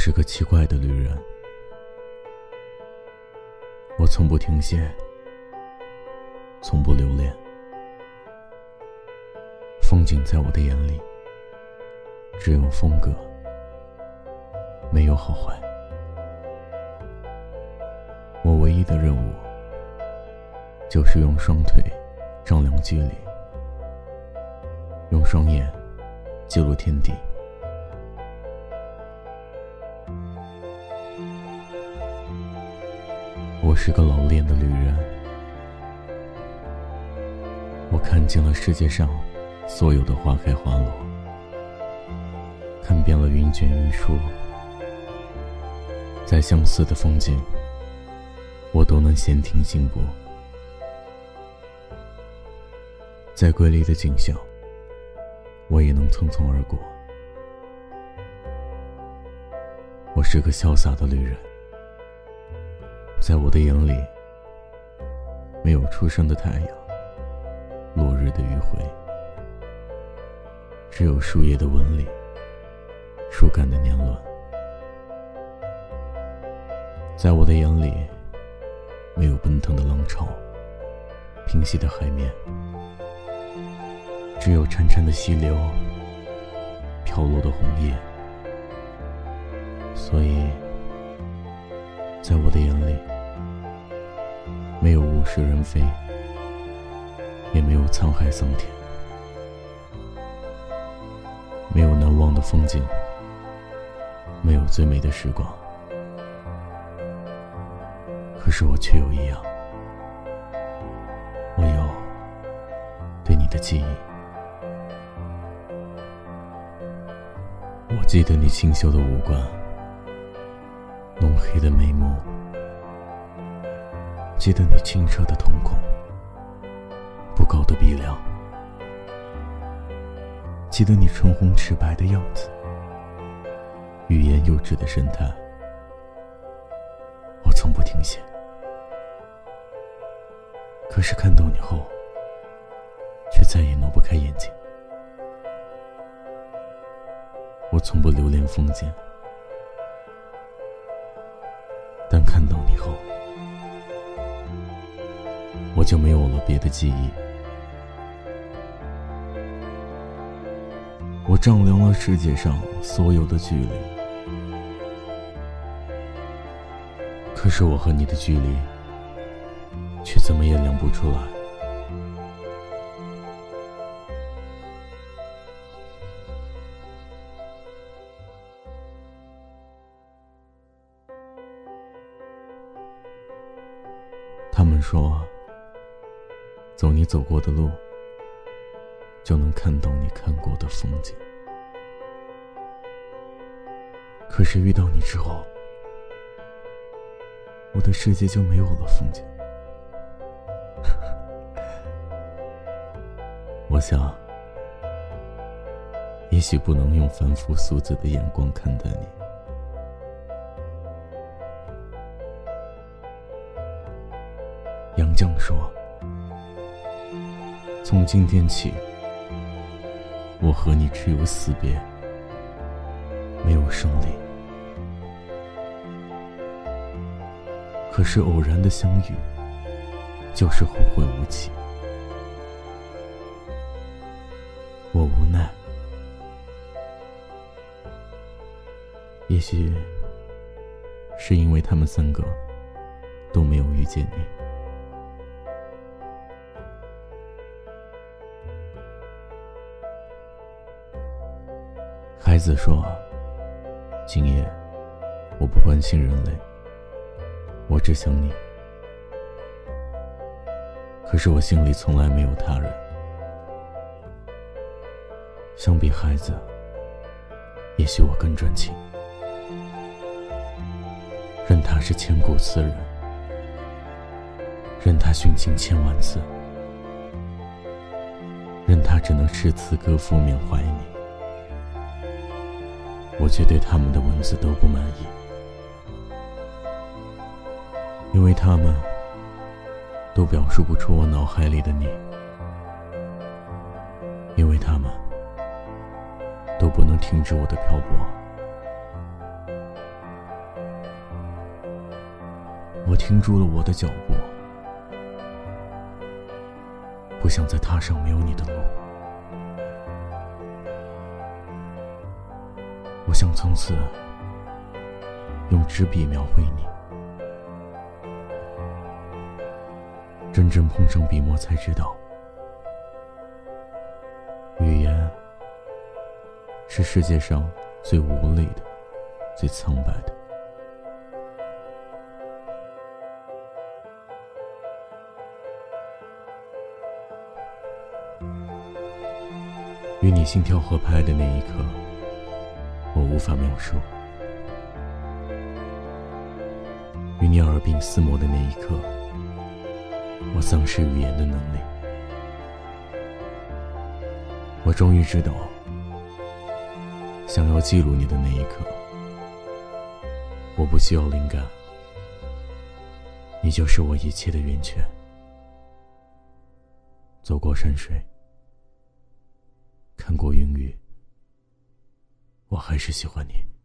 是个奇怪的旅人，我从不停歇，从不留恋。风景在我的眼里，只有风格，没有好坏。我唯一的任务，就是用双腿丈量距离，用双眼记录天地。我是个老练的旅人，我看尽了世界上所有的花开花落，看遍了云卷云舒，再相似的风景，我都能闲庭信步；再瑰丽的景象，我也能匆匆而过。我是个潇洒的旅人。在我的眼里，没有初升的太阳，落日的余晖，只有树叶的纹理，树干的年轮。在我的眼里，没有奔腾的浪潮，平息的海面，只有潺潺的溪流，飘落的红叶。所以。在我的眼里，没有物是人非，也没有沧海桑田，没有难忘的风景，没有最美的时光。可是我却有一样，我有对你的记忆。我记得你清秀的五官。浓黑的眉目，记得你清澈的瞳孔，不高的鼻梁，记得你唇红齿白的样子，欲言又止的神态。我从不停歇，可是看到你后，却再也挪不开眼睛。我从不留恋风景。我就没有了别的记忆。我丈量了世界上所有的距离，可是我和你的距离，却怎么也量不出来。他们说：“走你走过的路，就能看到你看过的风景。”可是遇到你之后，我的世界就没有了风景。我想，也许不能用凡夫俗子的眼光看待你。杨绛说：“从今天起，我和你只有死别，没有胜利。可是偶然的相遇，就是后会无期。我无奈，也许是因为他们三个都没有遇见你。”孩子说：“今夜，我不关心人类，我只想你。可是我心里从来没有他人。相比孩子，也许我更专情。任他是千古词人，任他殉情千万次，任他只能诗词歌赋缅怀你。”我却对他们的文字都不满意。因为他们都表述不出我脑海里的你。因为他们都不能停止我的漂泊。我停住了我的脚步不想再踏上没有你的路。我想从此用纸笔描绘你，真正碰上笔墨才知道，语言是世界上最无力的、最苍白的。与你心跳合拍的那一刻，我无法描述；与你耳鬓厮磨的那一刻，我丧失语言的能力。我终于知道，想要记录你的那一刻，我不需要灵感，你就是我一切的源泉。走过山水。看过云雨，我还是喜欢你。